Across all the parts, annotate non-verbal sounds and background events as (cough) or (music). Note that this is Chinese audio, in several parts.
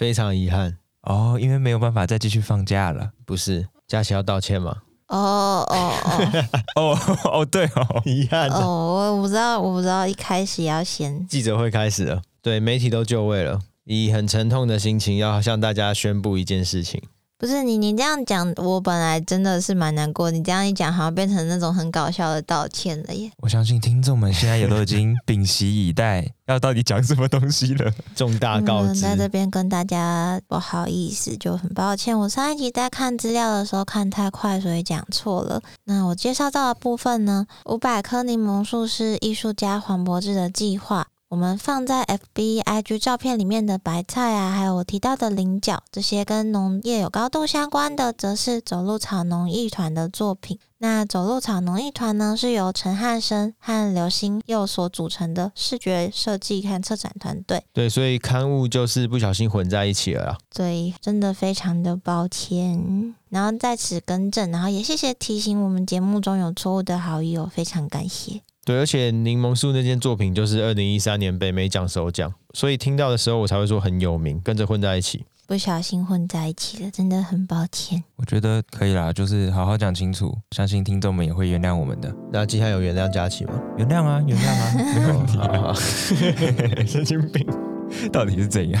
非常遗憾。哦，因为没有办法再继续放假了。不是，佳琪要道歉吗？哦哦哦。哦 (laughs) 哦，对哦，遗憾哦，我不知道，我不知道一开始要先。记者会开始了，对，媒体都就位了，以很沉痛的心情要向大家宣布一件事情。不是你，你这样讲，我本来真的是蛮难过。你这样一讲，好像变成那种很搞笑的道歉了耶。我相信听众们现在也都已经屏息以待，要到底讲什么东西了。(laughs) 重大告知，在这边跟大家不好意思，就很抱歉。我上一集在看资料的时候看太快，所以讲错了。那我介绍到的部分呢，五百棵柠檬树是艺术家黄柏志的计划。我们放在 FB、IG 照片里面的白菜啊，还有我提到的菱角，这些跟农业有高度相关的，则是走路草农艺团的作品。那走路草农艺团呢，是由陈汉生和刘星佑所组成的视觉设计和策展团队。对，所以刊物就是不小心混在一起了啦。对，真的非常的抱歉，然后在此更正，然后也谢谢提醒我们节目中有错误的好友，非常感谢。对，而且柠檬树那件作品就是二零一三年北美奖首奖，所以听到的时候我才会说很有名，跟着混在一起，不小心混在一起了，真的很抱歉。我觉得可以啦，就是好好讲清楚，相信听众们也会原谅我们的。那季汉有原谅佳琪吗？原谅啊，原谅啊，(laughs) 没问题啊。(laughs) 神经病，(laughs) 到底是怎样？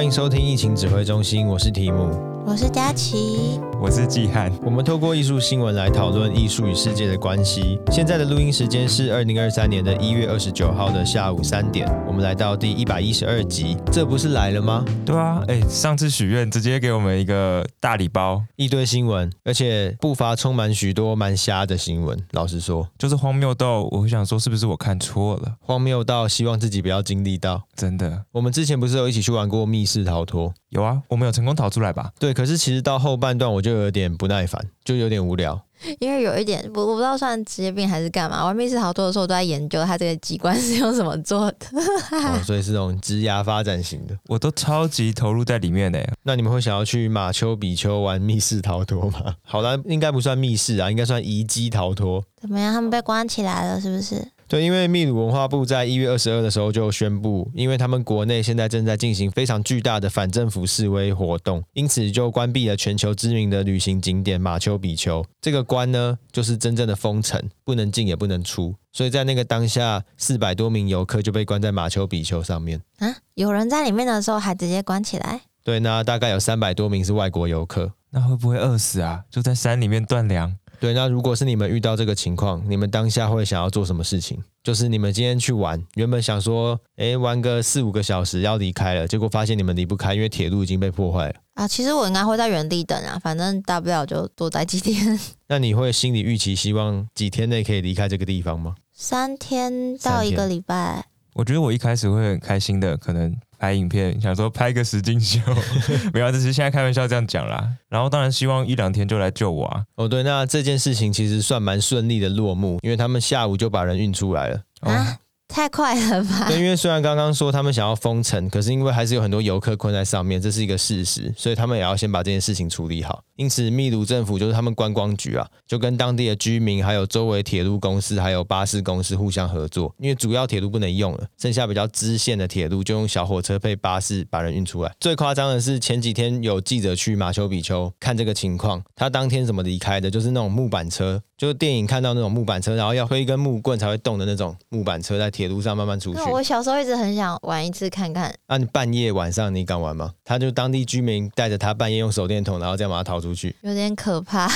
欢迎收听疫情指挥中心，我是提姆，我是佳琪。我是季汉，我们透过艺术新闻来讨论艺术与世界的关系。现在的录音时间是二零二三年的一月二十九号的下午三点，我们来到第一百一十二集，这不是来了吗？对啊，哎，上次许愿直接给我们一个大礼包，一堆新闻，而且不乏充满许多蛮瞎的新闻。老实说，就是荒谬到我会想说，是不是我看错了？荒谬到希望自己不要经历到。真的，我们之前不是有一起去玩过密室逃脱？有啊，我们有成功逃出来吧？对，可是其实到后半段我就有点不耐烦，就有点无聊，因为有一点我我不知道算职业病还是干嘛。玩密室逃脱的时候，我都在研究它这个机关是用什么做的，哦，所以是那种职涯发展型的，我都超级投入在里面呢。那你们会想要去马丘比丘玩密室逃脱吗？(laughs) 好了，应该不算密室啊，应该算遗迹逃脱。怎么样？他们被关起来了，是不是？对，因为秘鲁文化部在一月二十二的时候就宣布，因为他们国内现在正在进行非常巨大的反政府示威活动，因此就关闭了全球知名的旅行景点马丘比丘。这个关呢，就是真正的封城，不能进也不能出。所以在那个当下，四百多名游客就被关在马丘比丘上面。啊，有人在里面的时候还直接关起来？对，那大概有三百多名是外国游客，那会不会饿死啊？就在山里面断粮。对，那如果是你们遇到这个情况，你们当下会想要做什么事情？就是你们今天去玩，原本想说，哎，玩个四五个小时要离开了，结果发现你们离不开，因为铁路已经被破坏了。啊，其实我应该会在原地等啊，反正大不了就多待几天。(laughs) 那你会心里预期希望几天内可以离开这个地方吗？三天到一个礼拜。我觉得我一开始会很开心的，可能。拍影片，想说拍个实境秀，(laughs) 没有，只是现在开玩笑这样讲啦。然后当然希望一两天就来救我啊。哦，对，那这件事情其实算蛮顺利的落幕，因为他们下午就把人运出来了。啊？太快了吧？对，因为虽然刚刚说他们想要封城，可是因为还是有很多游客困在上面，这是一个事实，所以他们也要先把这件事情处理好。因此，秘鲁政府就是他们观光局啊，就跟当地的居民、还有周围铁路公司、还有巴士公司互相合作。因为主要铁路不能用了，剩下比较支线的铁路就用小火车配巴士把人运出来。最夸张的是前几天有记者去马丘比丘看这个情况，他当天怎么离开的？就是那种木板车。就是电影看到那种木板车，然后要推一根木棍才会动的那种木板车，在铁路上慢慢出去。我小时候一直很想玩一次看看。那、啊、你半夜晚上你敢玩吗？他就当地居民带着他半夜用手电筒，然后这样把他逃出去，有点可怕。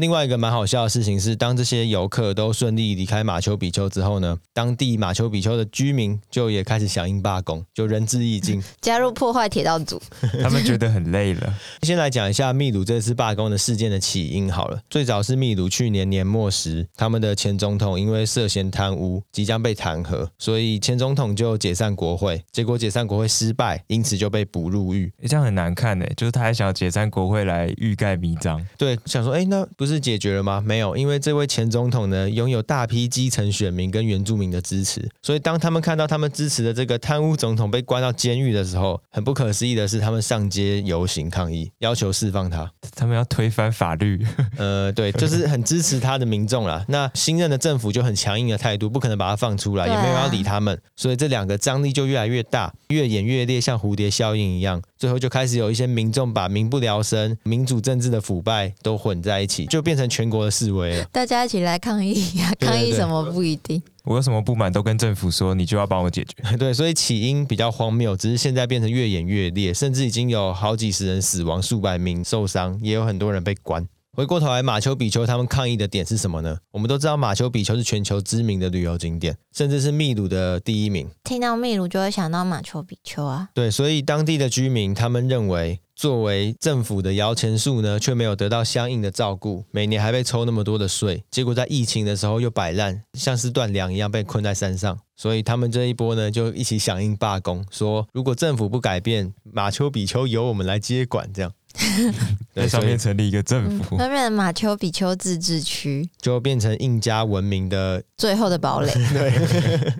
另外一个蛮好笑的事情是，当这些游客都顺利离开马丘比丘之后呢，当地马丘比丘的居民就也开始响应罢工，就仁至义尽，(laughs) 加入破坏铁道组。他们觉得很累了。先来讲一下秘鲁这次罢工的事件的起因好了。最早是秘鲁去年年末时，他们的前总统因为涉嫌贪污，即将被弹劾，所以前总统就解散国会。结果解散国会失败，因此就被捕入狱。这样很难看呢，就是他还想要解散国会来欲盖弥彰。对，想说，哎，那不是。就是解决了吗？没有，因为这位前总统呢，拥有大批基层选民跟原住民的支持，所以当他们看到他们支持的这个贪污总统被关到监狱的时候，很不可思议的是，他们上街游行抗议，要求释放他。他们要推翻法律。(laughs) 呃，对，就是很支持他的民众啦。那新任的政府就很强硬的态度，不可能把他放出来，也没有要理他们，所以这两个张力就越来越大，越演越烈，像蝴蝶效应一样，最后就开始有一些民众把民不聊生、民主政治的腐败都混在一起，就变成全国的示威了。大家一起来抗议呀！抗议什么不一定。我有什么不满都跟政府说，你就要帮我解决。对，所以起因比较荒谬，只是现在变成越演越烈，甚至已经有好几十人死亡，数百名受伤，也有很多人被关。回过头来，马丘比丘他们抗议的点是什么呢？我们都知道马丘比丘是全球知名的旅游景点，甚至是秘鲁的第一名。听到秘鲁就会想到马丘比丘啊。对，所以当地的居民他们认为，作为政府的摇钱树呢，却没有得到相应的照顾，每年还被抽那么多的税，结果在疫情的时候又摆烂，像是断粮一样被困在山上。所以他们这一波呢，就一起响应罢工，说如果政府不改变，马丘比丘由我们来接管，这样。(laughs) 在上面成立一个政府，那边的马丘比丘自治区就变成印加文明的最后的堡垒。(laughs) 对，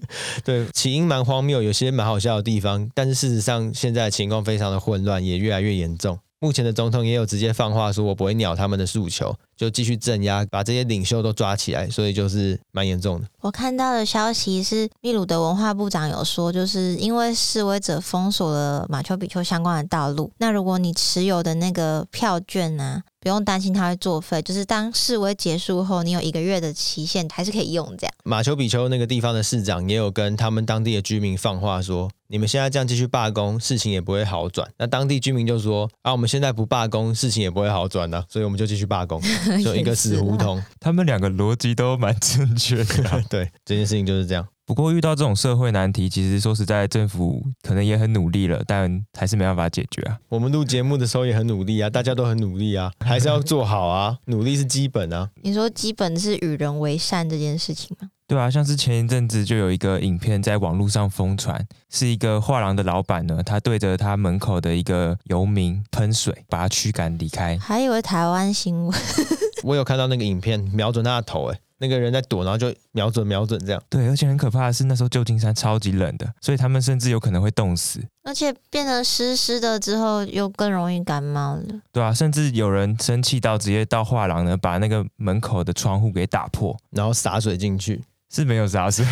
(laughs) 对，起因蛮荒谬，有些蛮好笑的地方，但是事实上现在情况非常的混乱，也越来越严重。目前的总统也有直接放话说，我不会鸟他们的诉求，就继续镇压，把这些领袖都抓起来，所以就是蛮严重的。我看到的消息是，秘鲁的文化部长有说，就是因为示威者封锁了马丘比丘相关的道路，那如果你持有的那个票券呢、不用担心它会作废，就是当示威结束后，你有一个月的期限，还是可以用这样。马丘比丘那个地方的市长也有跟他们当地的居民放话说，你们现在这样继续罢工，事情也不会好转。那当地居民就说，啊，我们现在不罢工，事情也不会好转呢、啊，所以我们就继续罢工，(laughs) 就一个死胡同。他们两个逻辑都蛮正确的、啊，(laughs) 对，这件事情就是这样。不过遇到这种社会难题，其实说实在，政府可能也很努力了，但还是没办法解决啊。我们录节目的时候也很努力啊，大家都很努力啊，(laughs) 还是要做好啊，努力是基本啊。你说基本是与人为善这件事情吗？对啊，像是前一阵子就有一个影片在网络上疯传，是一个画廊的老板呢，他对着他门口的一个游民喷水，把他驱赶离开。还以为台湾新闻，我有看到那个影片，瞄准他的头，哎。那个人在躲，然后就瞄准瞄准这样。对，而且很可怕的是，那时候旧金山超级冷的，所以他们甚至有可能会冻死。而且变得湿湿的之后，又更容易感冒了。对啊，甚至有人生气到直接到画廊呢，把那个门口的窗户给打破，然后洒水进去。是没有洒水。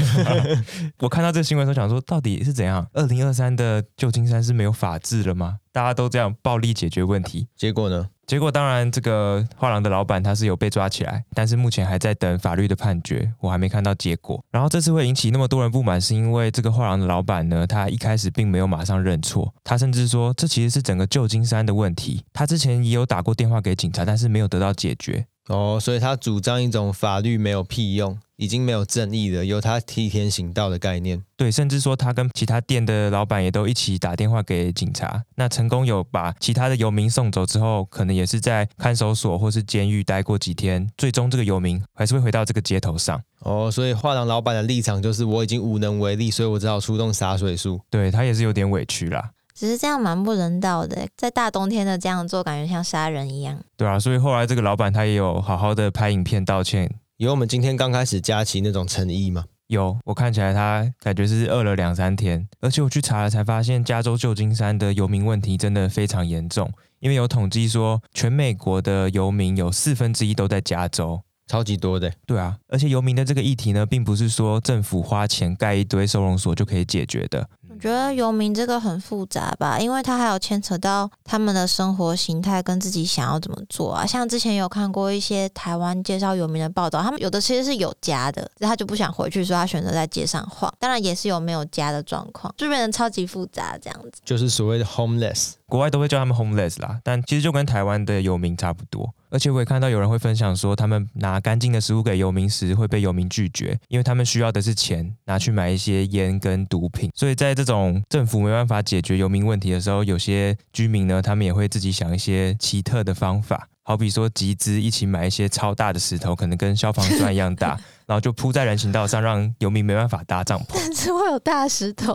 (laughs) 我看到这个新闻的时候，想说到底是怎样？二零二三的旧金山是没有法治了吗？大家都这样暴力解决问题，结果呢？结果当然，这个画廊的老板他是有被抓起来，但是目前还在等法律的判决，我还没看到结果。然后这次会引起那么多人不满，是因为这个画廊的老板呢，他一开始并没有马上认错，他甚至说这其实是整个旧金山的问题。他之前也有打过电话给警察，但是没有得到解决。哦，所以他主张一种法律没有屁用，已经没有正义了，有他替天行道的概念。对，甚至说他跟其他店的老板也都一起打电话给警察，那成功有把其他的游民送走之后，可能也是在看守所或是监狱待过几天，最终这个游民还是会回到这个街头上。哦，所以画廊老板的立场就是我已经无能为力，所以我只好出动洒水术。对，他也是有点委屈啦。只是这样蛮不人道的，在大冬天的这样做，感觉像杀人一样。对啊，所以后来这个老板他也有好好的拍影片道歉。有我们今天刚开始佳琪那种诚意吗？有，我看起来他感觉是饿了两三天，而且我去查了才发现，加州旧金山的游民问题真的非常严重，因为有统计说，全美国的游民有四分之一都在加州，超级多的。对啊，而且游民的这个议题呢，并不是说政府花钱盖一堆收容所就可以解决的。我觉得游民这个很复杂吧，因为他还有牵扯到他们的生活形态跟自己想要怎么做啊。像之前有看过一些台湾介绍游民的报道，他们有的其实是有家的，他就不想回去，所以他选择在街上晃。当然也是有没有家的状况，就变成超级复杂这样子。就是所谓的 homeless，国外都会叫他们 homeless 啦，但其实就跟台湾的游民差不多。而且我也看到有人会分享说，他们拿干净的食物给游民时，会被游民拒绝，因为他们需要的是钱，拿去买一些烟跟毒品。所以在这种政府没办法解决游民问题的时候，有些居民呢，他们也会自己想一些奇特的方法，好比说集资一起买一些超大的石头，可能跟消防砖一样大，然后就铺在人行道上，让游民没办法搭帐篷。(laughs) 但是会有大石头，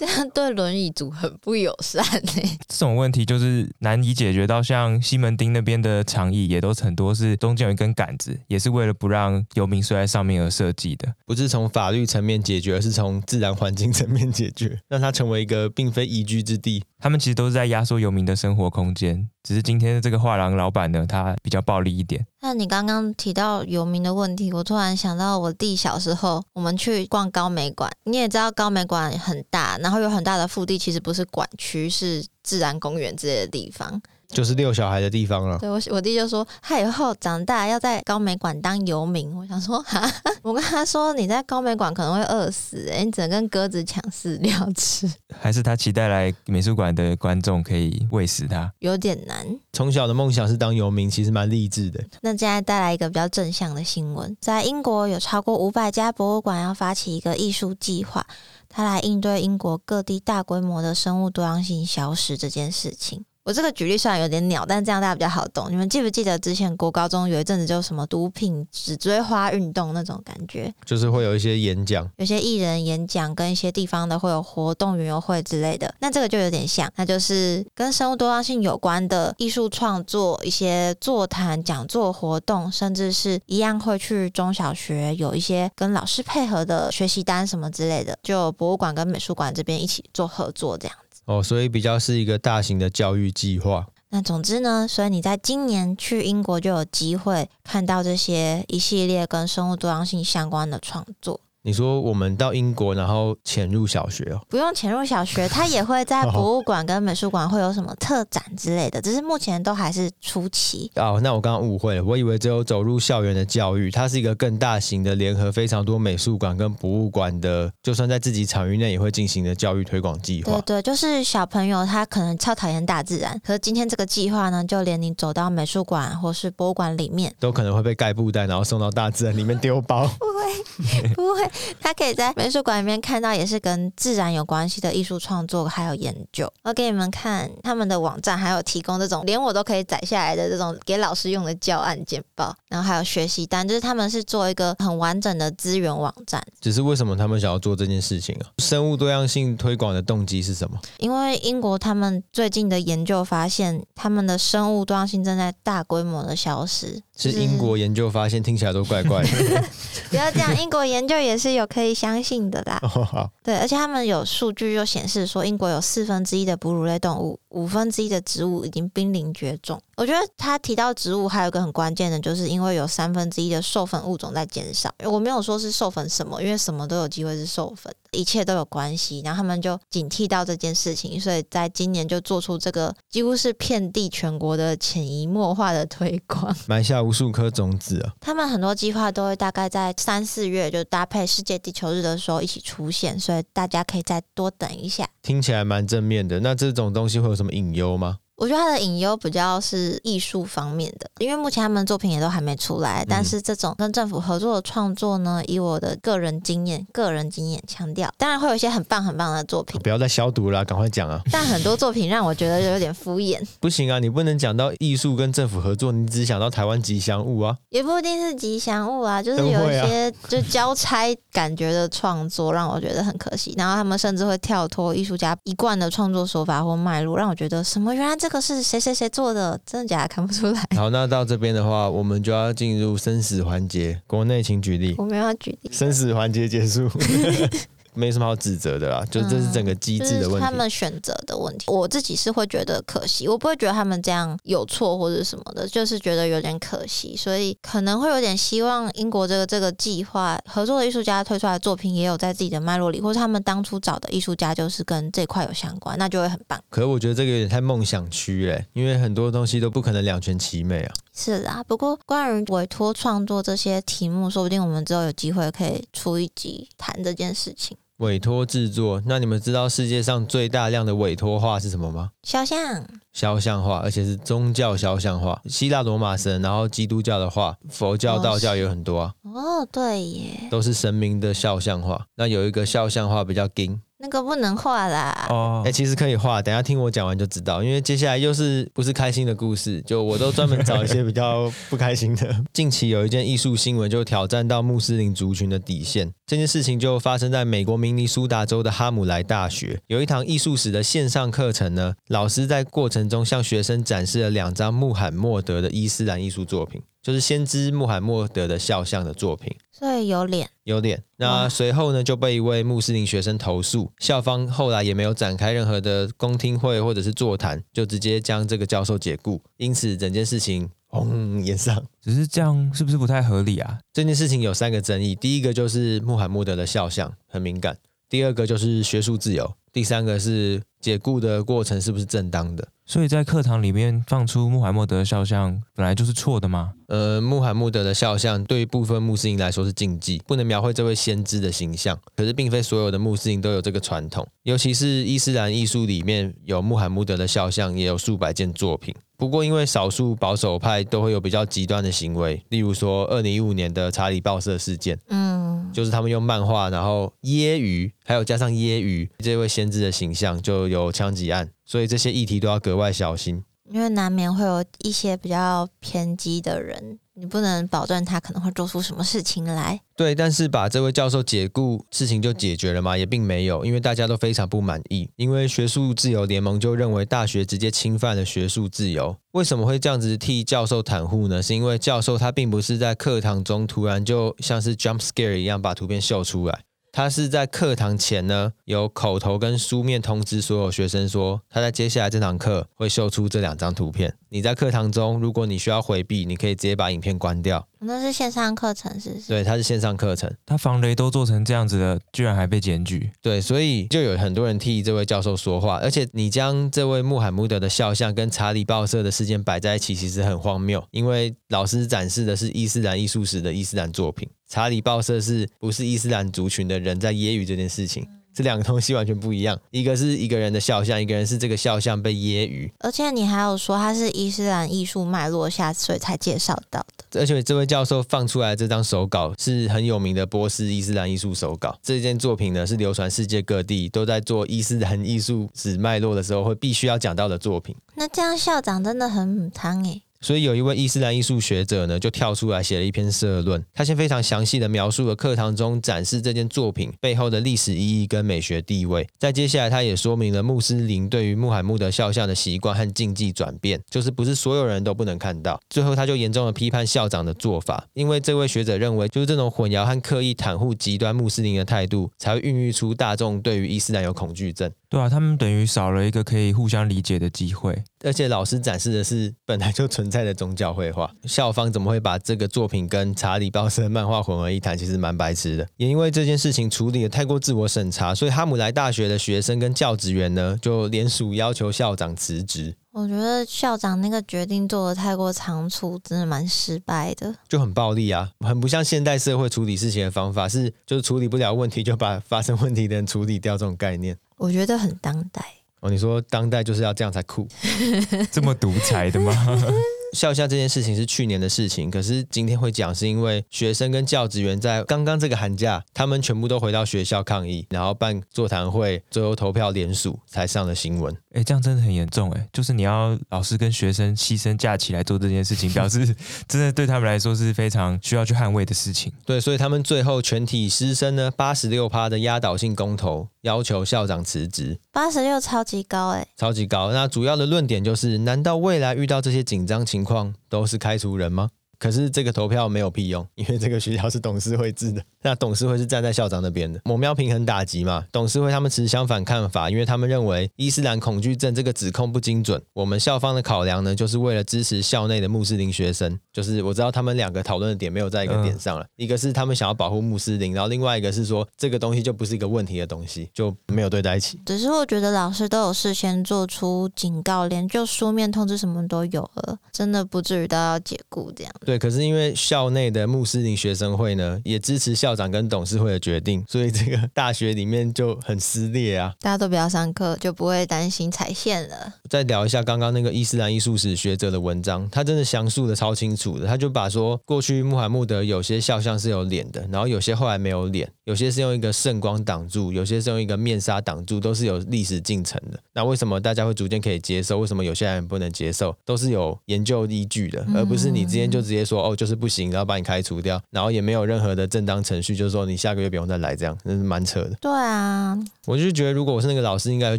这样对轮椅族很不友善呢。这种问题就是难以解决到，像西门町那边的长椅也都很多是中间有一根杆子，也是为了不让游民睡在上面而设计的。不是从法律层面解决，而是从自然环境层面解决，让它成为一个并非宜居之地。他们其实都是在压缩游民的生活空间，只是今天的这个画廊老板呢，他比较暴力一点。那你刚刚提到游民的问题，我突然想到我弟小时候，我们去逛高美馆，你也知道高美馆很大，然后有很大的腹地，其实不是管区，是自然公园之类的地方。就是遛小孩的地方了。对，我我弟就说，他以后长大要在高美馆当游民。我想说，哈，我跟他说，你在高美馆可能会饿死，哎，你只能跟鸽子抢饲料吃。还是他期待来美术馆的观众可以喂食他？有点难。从小的梦想是当游民，其实蛮励志的。那现在带来一个比较正向的新闻，在英国有超过五百家博物馆要发起一个艺术计划，它来应对英国各地大规模的生物多样性消失这件事情。我这个举例虽然有点鸟，但这样大家比较好懂。你们记不记得之前国高中有一阵子就什么毒品指追花运动那种感觉？就是会有一些演讲，有些艺人演讲，跟一些地方的会有活动、园游会之类的。那这个就有点像，那就是跟生物多样性有关的艺术创作、一些座谈、讲座活动，甚至是一样会去中小学有一些跟老师配合的学习单什么之类的，就博物馆跟美术馆这边一起做合作这样。哦，所以比较是一个大型的教育计划。那总之呢，所以你在今年去英国就有机会看到这些一系列跟生物多样性相关的创作。你说我们到英国，然后潜入小学哦？不用潜入小学，他也会在博物馆跟美术馆会有什么特展之类的，只是目前都还是初期。哦，那我刚刚误会了，我以为只有走入校园的教育，它是一个更大型的联合非常多美术馆跟博物馆的，就算在自己场域内也会进行的教育推广计划。对对，就是小朋友他可能超讨厌大自然，可是今天这个计划呢，就连你走到美术馆或是博物馆里面，都可能会被盖布袋，然后送到大自然里面丢包。(laughs) 不会，不会。他可以在美术馆里面看到，也是跟自然有关系的艺术创作，还有研究。我给你们看他们的网站，还有提供这种连我都可以载下来的这种给老师用的教案简报，然后还有学习单，就是他们是做一个很完整的资源网站。只是为什么他们想要做这件事情啊？生物多样性推广的动机是什么？因为英国他们最近的研究发现，他们的生物多样性正在大规模的消失。是英国研究发现，听起来都怪怪的。(laughs) 不要这样，英国研究也是有可以相信的啦。哦，对，而且他们有数据又显示说，英国有四分之一的哺乳类动物，五分之一的植物已经濒临绝种。我觉得他提到植物还有一个很关键的，就是因为有三分之一的授粉物种在减少。我没有说是授粉什么，因为什么都有机会是授粉，一切都有关系。然后他们就警惕到这件事情，所以在今年就做出这个几乎是遍地全国的潜移默化的推广，(laughs) 埋下无数颗种子啊。他们很多计划都会大概在三四月就搭配世界地球日的时候一起出现，所以大家可以再多等一下。听起来蛮正面的。那这种东西会有什么隐忧吗？我觉得他的隐忧比较是艺术方面的，因为目前他们的作品也都还没出来。但是这种跟政府合作的创作呢，以我的个人经验，个人经验强调，当然会有一些很棒很棒的作品。不要再消毒了，赶快讲啊！但很多作品让我觉得有点敷衍。不行啊，你不能讲到艺术跟政府合作，你只想到台湾吉祥物啊？也不一定是吉祥物啊，就是有一些就交差感觉的创作，让我觉得很可惜。然后他们甚至会跳脱艺术家一贯的创作手法或脉络，让我觉得什么原来这个是谁谁谁。做的真的假的看不出来。好，那到这边的话，我们就要进入生死环节。国内请举例。我们要举例。生死环节结束。(laughs) 没什么好指责的啦，就这是整个机制的问题。嗯就是、他们选择的问题，我自己是会觉得可惜，我不会觉得他们这样有错或者什么的，就是觉得有点可惜，所以可能会有点希望英国这个这个计划合作的艺术家推出来的作品也有在自己的脉络里，或是他们当初找的艺术家就是跟这块有相关，那就会很棒。可是我觉得这个有点太梦想区嘞，因为很多东西都不可能两全其美啊。是啊，不过关于委托创作这些题目，说不定我们之后有机会可以出一集谈这件事情。委托制作，那你们知道世界上最大量的委托画是什么吗？肖像。肖像画，而且是宗教肖像画，希腊罗马神，然后基督教的画，佛教、道教也有很多啊。哦，对耶，都是神明的肖像画。那有一个肖像画比较金，那个不能画啦。哦，哎，其实可以画，等下听我讲完就知道。因为接下来又是不是开心的故事，就我都专门找一些比较不开心的。(laughs) 近期有一件艺术新闻，就挑战到穆斯林族群的底线。这件事情就发生在美国明尼苏达州的哈姆莱大学，有一堂艺术史的线上课程呢，老师在过程中向学生展示了两张穆罕默德的伊斯兰艺术作品，就是先知穆罕默德的肖像的作品。所以有脸，有脸。那随后呢，就被一位穆斯林学生投诉，校方后来也没有展开任何的公听会或者是座谈，就直接将这个教授解雇。因此，整件事情轰炎上。只是这样是不是不太合理啊？这件事情有三个争议，第一个就是穆罕默德的肖像很敏感，第二个就是学术自由，第三个是解雇的过程是不是正当的。所以在课堂里面放出穆罕默德的肖像，本来就是错的吗？呃，穆罕默德的肖像对于部分穆斯林来说是禁忌，不能描绘这位先知的形象。可是，并非所有的穆斯林都有这个传统，尤其是伊斯兰艺术里面有穆罕默德的肖像，也有数百件作品。不过，因为少数保守派都会有比较极端的行为，例如说二零一五年的查理报社事件，嗯，就是他们用漫画，然后揶揄，还有加上揶揄这位先知的形象，就有枪击案。所以这些议题都要格外小心，因为难免会有一些比较偏激的人，你不能保证他可能会做出什么事情来。对，但是把这位教授解雇，事情就解决了吗？也并没有，因为大家都非常不满意，因为学术自由联盟就认为大学直接侵犯了学术自由。为什么会这样子替教授袒护呢？是因为教授他并不是在课堂中突然就像是 jump scare 一样把图片秀出来。他是在课堂前呢，有口头跟书面通知所有学生说，他在接下来这堂课会秀出这两张图片。你在课堂中，如果你需要回避，你可以直接把影片关掉。那是线上课程，是不是？对，它是线上课程。他防雷都做成这样子的，居然还被检举。对，所以就有很多人替这位教授说话。而且你将这位穆罕默德的肖像跟查理报社的事件摆在一起，其实很荒谬。因为老师展示的是伊斯兰艺术史的伊斯兰作品，查理报社是不是伊斯兰族群的人在揶揄这件事情？这两个东西完全不一样，一个是一个人的肖像，一个人是这个肖像被揶揄。而且你还有说他是伊斯兰艺术脉络下，所以才介绍到的。而且这位教授放出来这张手稿是很有名的波斯伊斯兰艺术手稿，这件作品呢是流传世界各地，都在做伊斯兰艺术史脉络的时候会必须要讲到的作品。那这样校长真的很母汤诶。所以有一位伊斯兰艺术学者呢，就跳出来写了一篇社论。他先非常详细的描述了课堂中展示这件作品背后的历史意义跟美学地位。在接下来，他也说明了穆斯林对于穆罕默德肖像的习惯和禁忌转变，就是不是所有人都不能看到。最后，他就严重的批判校长的做法，因为这位学者认为，就是这种混淆和刻意袒护极端穆斯林的态度，才会孕育出大众对于伊斯兰有恐惧症。对啊，他们等于少了一个可以互相理解的机会。而且老师展示的是本来就存在的宗教绘画，校方怎么会把这个作品跟查理鲍斯的漫画混为一谈？其实蛮白痴的。也因为这件事情处理的太过自我审查，所以哈姆莱大学的学生跟教职员呢，就联署要求校长辞职。我觉得校长那个决定做的太过仓促，真的蛮失败的，就很暴力啊，很不像现代社会处理事情的方法，是就是处理不了问题就把发生问题的人处理掉这种概念。我觉得很当代。哦，你说当代就是要这样才酷，(laughs) 这么独裁的吗？(laughs) 笑笑这件事情是去年的事情，可是今天会讲，是因为学生跟教职员在刚刚这个寒假，他们全部都回到学校抗议，然后办座谈会，最后投票联署才上了新闻。哎，这样真的很严重哎，就是你要老师跟学生牺牲假期来做这件事情，表示 (laughs) 真的对他们来说是非常需要去捍卫的事情。对，所以他们最后全体师生呢，八十六趴的压倒性公投，要求校长辞职。八十六超级高哎，超级高。那主要的论点就是，难道未来遇到这些紧张情况都是开除人吗？可是这个投票没有屁用，(laughs) 因为这个学校是董事会制的，(laughs) 那董事会是站在校长那边的。某喵平衡打击嘛，董事会他们持相反看法，因为他们认为伊斯兰恐惧症这个指控不精准。我们校方的考量呢，就是为了支持校内的穆斯林学生。就是我知道他们两个讨论的点没有在一个点上了，嗯、一个是他们想要保护穆斯林，然后另外一个是说这个东西就不是一个问题的东西，就没有对在一起。只是我觉得老师都有事先做出警告，连就书面通知什么都有了，真的不至于到要解雇这样。对，可是因为校内的穆斯林学生会呢，也支持校长跟董事会的决定，所以这个 (laughs) 大学里面就很撕裂啊。大家都不要上课，就不会担心踩线了。再聊一下刚刚那个伊斯兰艺术史学者的文章，他真的详述的超清楚的。他就把说，过去穆罕默德有些肖像是有脸的，然后有些后来没有脸，有些是用一个圣光挡住，有些是用一个面纱挡住，都是有历史进程的。那为什么大家会逐渐可以接受？为什么有些人不能接受？都是有研究依据的，而不是你之前就直接说哦，就是不行，然后把你开除掉，然后也没有任何的正当程序，就是说你下个月不用再来，这样那是蛮扯的。对啊，我就觉得如果我是那个老师，应该会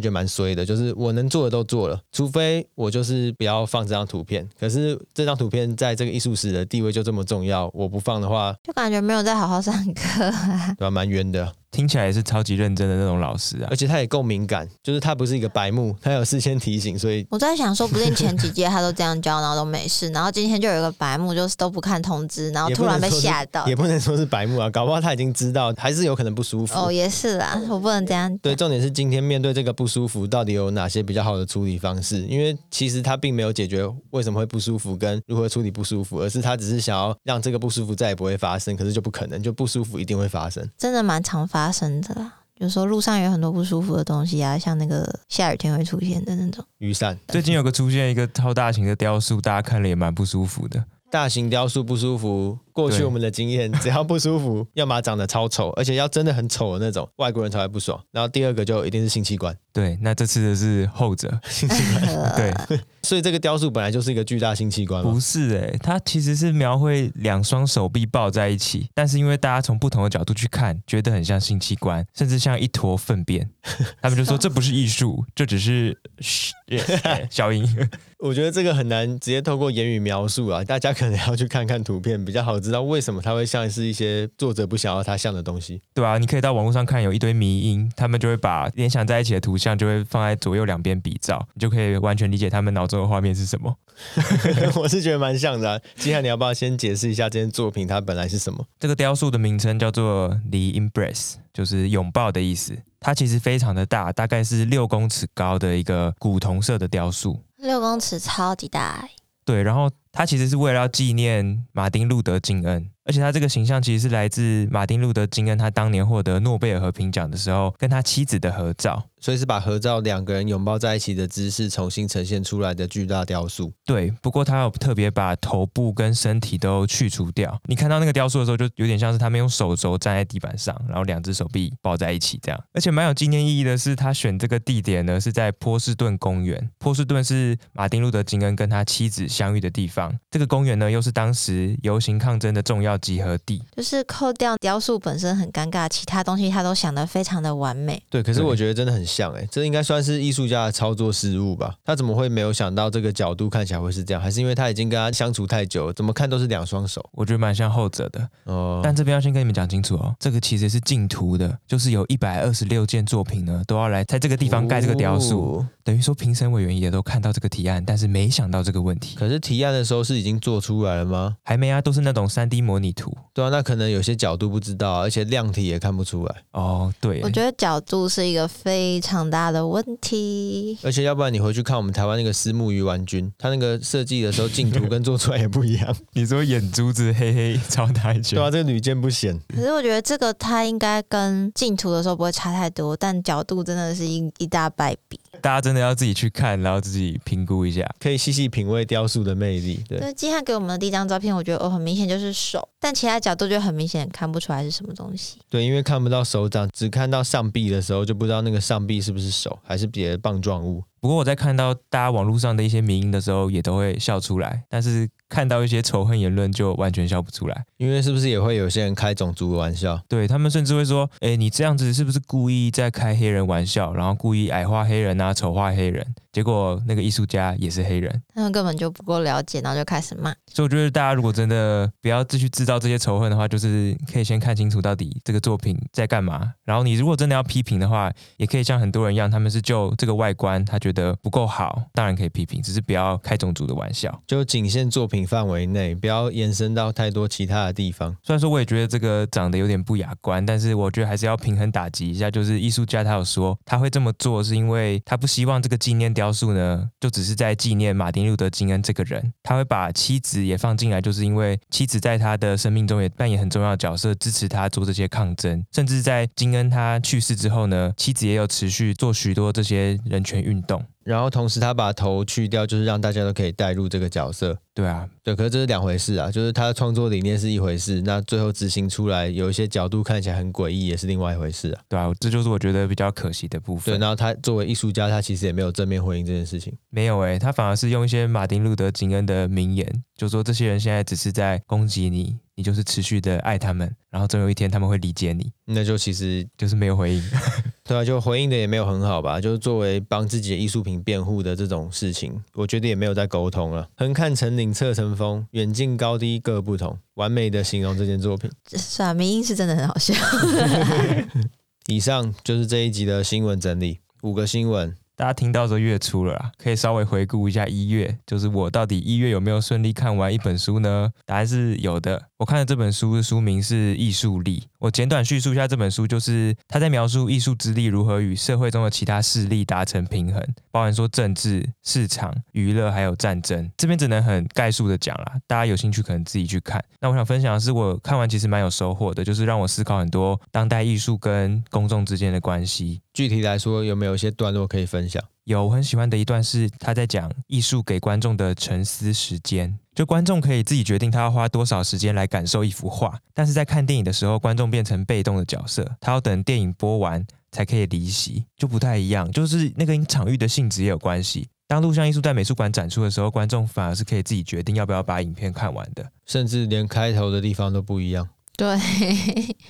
觉得蛮衰的，就是我能做的都做了，除非我就是不要放这张图片。可是这张图片在这个艺术史的地位就这么重要，我不放的话，就感觉没有在好好上课啊，对吧？蛮冤的。听起来也是超级认真的那种老师啊，而且他也够敏感，就是他不是一个白目，他有事先提醒，所以我在想，说不定前几届他都这样教，然后都没事，然后今天就有一个白目，就是都不看通知，然后突然被吓到，也不能说是白目啊，搞不好他已经知道，还是有可能不舒服。哦，也是啦，我不能这样。对，重点是今天面对这个不舒服，到底有哪些比较好的处理方式？因为其实他并没有解决为什么会不舒服跟如何处理不舒服，而是他只是想要让这个不舒服再也不会发生，可是就不可能，就不舒服一定会发生，真的蛮常发生的啦。有时候路上有很多不舒服的东西啊，像那个下雨天会出现的那种雨伞。最近有个出现一个超大型的雕塑，大家看了也蛮不舒服的。大型雕塑不舒服。过去我们的经验，(laughs) 只要不舒服，要么长得超丑，而且要真的很丑的那种，外国人才会不爽。然后第二个就一定是性器官。对，那这次的是后者，(laughs) 性器官。(laughs) 对，所以这个雕塑本来就是一个巨大性器官？不是哎、欸，它其实是描绘两双手臂抱在一起，但是因为大家从不同的角度去看，觉得很像性器官，甚至像一坨粪便，他们就说这不是艺术，这只是嘘，消音。我觉得这个很难直接透过言语描述啊，(laughs) 大家可能要去看看图片比较好。知道为什么它会像是一些作者不想要它像的东西，对啊，你可以到网络上看，有一堆迷因，他们就会把联想在一起的图像就会放在左右两边比照，你就可以完全理解他们脑中的画面是什么。(laughs) 我是觉得蛮像的啊。接下来你要不要先解释一下这件作品它本来是什么？这个雕塑的名称叫做 The Embrace，就是拥抱的意思。它其实非常的大，大概是六公尺高的一个古铜色的雕塑。六公尺超级大。对，然后。他其实是为了要纪念马丁·路德·金恩。而且他这个形象其实是来自马丁路德金恩，他当年获得诺贝尔和平奖的时候，跟他妻子的合照，所以是把合照两个人拥抱在一起的姿势重新呈现出来的巨大雕塑。对，不过他有特别把头部跟身体都去除掉。你看到那个雕塑的时候，就有点像是他们用手肘站在地板上，然后两只手臂抱在一起这样。而且蛮有纪念意义的是，他选这个地点呢是在波士顿公园。波士顿是马丁路德金恩跟他妻子相遇的地方。这个公园呢，又是当时游行抗争的重要集合地，就是扣掉雕塑本身很尴尬，其他东西他都想得非常的完美。对，可是我觉得真的很像哎、欸，这应该算是艺术家的操作失误吧？他怎么会没有想到这个角度看起来会是这样？还是因为他已经跟他相处太久了，怎么看都是两双手？我觉得蛮像后者的哦。但这边要先跟你们讲清楚哦，这个其实是净图的，就是有一百二十六件作品呢，都要来在这个地方盖这个雕塑，哦、等于说评审委员也都看到这个提案，但是没想到这个问题。可是提案的时候是已经做出来了吗？还没啊，都是那种三 D 模拟图。对啊，那可能有些角度不知道，而且量体也看不出来。哦，对，我觉得角度是一个非常大的问题。而且要不然你回去看我们台湾那个私募鱼丸君，他那个设计的时候镜图跟做出来也不一样。(laughs) 你说眼珠子黑黑超大一圈，对啊，这个屡见不鲜。可是我觉得这个它应该跟镜图的时候不会差太多，但角度真的是一一大败笔。大家真的要自己去看，然后自己评估一下，可以细细品味雕塑的魅力。对，对，今天给我们的第一张照片，我觉得哦，很明显就是手，但其他角度就很明显看不出来是什么东西。对，因为看不到手掌，只看到上臂的时候，就不知道那个上臂是不是手，还是别的棒状物。不过我在看到大家网络上的一些名音的时候，也都会笑出来，但是看到一些仇恨言论就完全笑不出来，因为是不是也会有些人开种族的玩笑？对，他们甚至会说：“哎，你这样子是不是故意在开黑人玩笑，然后故意矮化黑人啊，丑化黑人？”结果那个艺术家也是黑人，他们根本就不够了解，然后就开始骂。所以我觉得大家如果真的不要继续制造这些仇恨的话，就是可以先看清楚到底这个作品在干嘛。然后你如果真的要批评的话，也可以像很多人一样，他们是就这个外观他觉得不够好，当然可以批评，只是不要开种族的玩笑，就仅限作品范围内，不要延伸到太多其他的地方。虽然说我也觉得这个长得有点不雅观，但是我觉得还是要平衡打击一下。就是艺术家他有说他会这么做，是因为他不希望这个纪念雕雕塑呢。就只是在纪念马丁路德金恩这个人，他会把妻子也放进来，就是因为妻子在他的生命中也扮演很重要的角色，支持他做这些抗争，甚至在金恩他去世之后呢，妻子也有持续做许多这些人权运动。然后同时他把头去掉，就是让大家都可以带入这个角色。对啊，对，可是这是两回事啊，就是他的创作理念是一回事，那最后执行出来有一些角度看起来很诡异，也是另外一回事啊。对啊，这就是我觉得比较可惜的部分。对，然后他作为艺术家，他其实也没有正面回应这件事情。没有诶、欸，他反而是用一些马丁路德金恩的名言，就说这些人现在只是在攻击你，你就是持续的爱他们，然后总有一天他们会理解你。那就其实就是没有回应。(laughs) 对啊，就回应的也没有很好吧？就是作为帮自己的艺术品辩护的这种事情，我觉得也没有在沟通了。横看成岭侧成峰，远近高低各不同，完美的形容这件作品。(laughs) 是啊，明音是真的很好笑。(laughs) 以上就是这一集的新闻整理，五个新闻。大家听到这月初了啊，可以稍微回顾一下一月，就是我到底一月有没有顺利看完一本书呢？答案是有的。我看的这本书的书名是《艺术力》，我简短叙述一下这本书，就是他在描述艺术之力如何与社会中的其他势力达成平衡，包含说政治、市场、娱乐还有战争。这边只能很概述的讲啦，大家有兴趣可能自己去看。那我想分享的是，我看完其实蛮有收获的，就是让我思考很多当代艺术跟公众之间的关系。具体来说，有没有一些段落可以分享？有，我很喜欢的一段是他在讲艺术给观众的沉思时间，就观众可以自己决定他要花多少时间来感受一幅画，但是在看电影的时候，观众变成被动的角色，他要等电影播完才可以离席，就不太一样，就是那个场域的性质也有关系。当录像艺术在美术馆展出的时候，观众反而是可以自己决定要不要把影片看完的，甚至连开头的地方都不一样。对，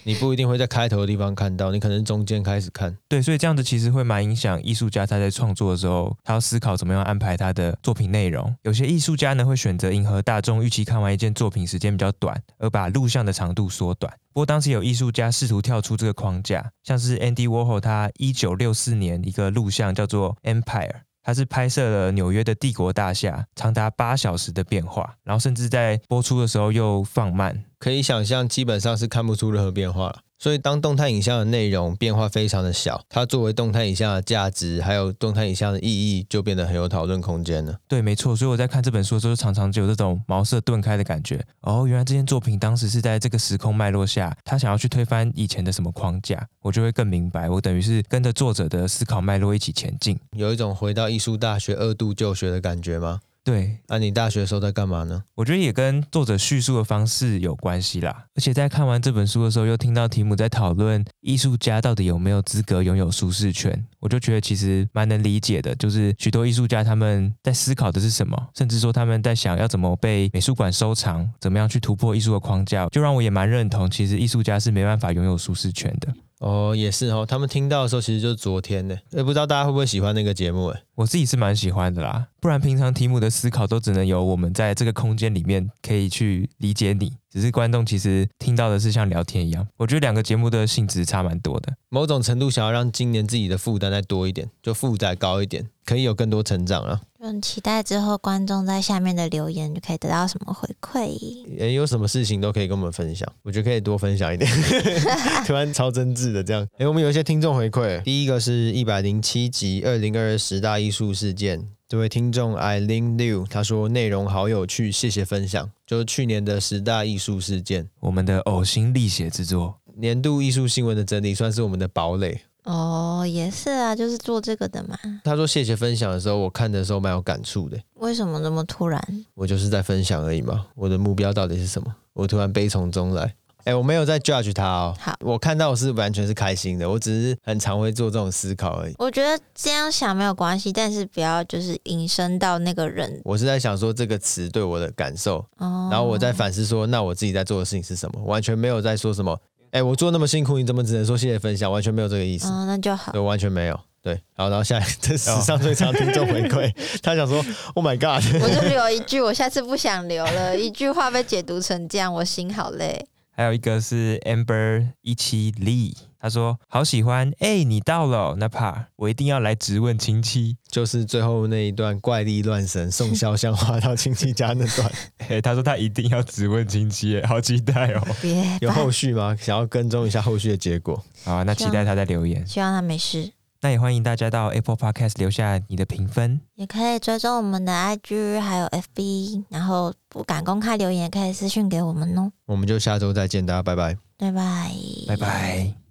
你不一定会在开头的地方看到，你可能中间开始看。对，所以这样子其实会蛮影响艺术家他在创作的时候，他要思考怎么样安排他的作品内容。有些艺术家呢会选择迎合大众预期，看完一件作品时间比较短，而把录像的长度缩短。不过当时有艺术家试图跳出这个框架，像是 Andy Warhol，他一九六四年一个录像叫做 Empire。它是拍摄了纽约的帝国大厦长达八小时的变化，然后甚至在播出的时候又放慢，可以想象基本上是看不出任何变化了。所以，当动态影像的内容变化非常的小，它作为动态影像的价值，还有动态影像的意义，就变得很有讨论空间了。对，没错。所以我在看这本书的时候，常常就有这种茅塞顿开的感觉。哦，原来这件作品当时是在这个时空脉络下，他想要去推翻以前的什么框架，我就会更明白。我等于是跟着作者的思考脉络一起前进，有一种回到艺术大学二度就学的感觉吗？对，那、啊、你大学的时候在干嘛呢？我觉得也跟作者叙述的方式有关系啦。而且在看完这本书的时候，又听到题目在讨论艺术家到底有没有资格拥有舒适圈，我就觉得其实蛮能理解的。就是许多艺术家他们在思考的是什么，甚至说他们在想要怎么被美术馆收藏，怎么样去突破艺术的框架，就让我也蛮认同，其实艺术家是没办法拥有舒适圈的。哦，也是哦。他们听到的时候，其实就是昨天呢。也不知道大家会不会喜欢那个节目诶。我自己是蛮喜欢的啦。不然平常题目的思考都只能由我们在这个空间里面可以去理解你，只是观众其实听到的是像聊天一样。我觉得两个节目的性质差蛮多的。某种程度想要让今年自己的负担再多一点，就负载高一点，可以有更多成长啊。很期待之后观众在下面的留言就可以得到什么回馈。也有什么事情都可以跟我们分享，我觉得可以多分享一点。(laughs) 突然超真挚的这样。哎，我们有一些听众回馈，第一个是一百零七集二零二二十大艺术事件，这位听众 Eileen Liu 他说内容好有趣，谢谢分享。就是去年的十大艺术事件，我们的呕心沥血之作，年度艺术新闻的整理算是我们的堡垒。哦，也是啊，就是做这个的嘛。他说谢谢分享的时候，我看的时候蛮有感触的。为什么那么突然？我就是在分享而已嘛。我的目标到底是什么？我突然悲从中来。哎，我没有在 judge 他哦。好，我看到我是完全是开心的。我只是很常会做这种思考而已。我觉得这样想没有关系，但是不要就是引申到那个人。我是在想说这个词对我的感受，哦，然后我在反思说，那我自己在做的事情是什么？完全没有在说什么。哎，我做那么辛苦，你怎么只能说谢谢分享？完全没有这个意思。哦，那就好。对，完全没有。对，好，然后下来 (laughs) 这史上最长听众回馈，他想说，Oh my God！(laughs) 我就留一句，我下次不想留了。一句话被解读成这样，我心好累。还有一个是 Amber 一七 Lee，他说好喜欢，哎，你到了，那怕我一定要来质问亲戚，就是最后那一段怪力乱神送肖像画到亲戚家那段。(laughs) 哎，他说他一定要质问亲戚，好期待哦。别有后续吗？想要跟踪一下后续的结果。好，那期待他在留言，希望他没事。那也欢迎大家到 Apple Podcast 留下你的评分，也可以追踪我们的 IG 还有 FB，然后不敢公开留言也可以私讯给我们哦。我们就下周再见，大家拜拜，拜拜，拜拜。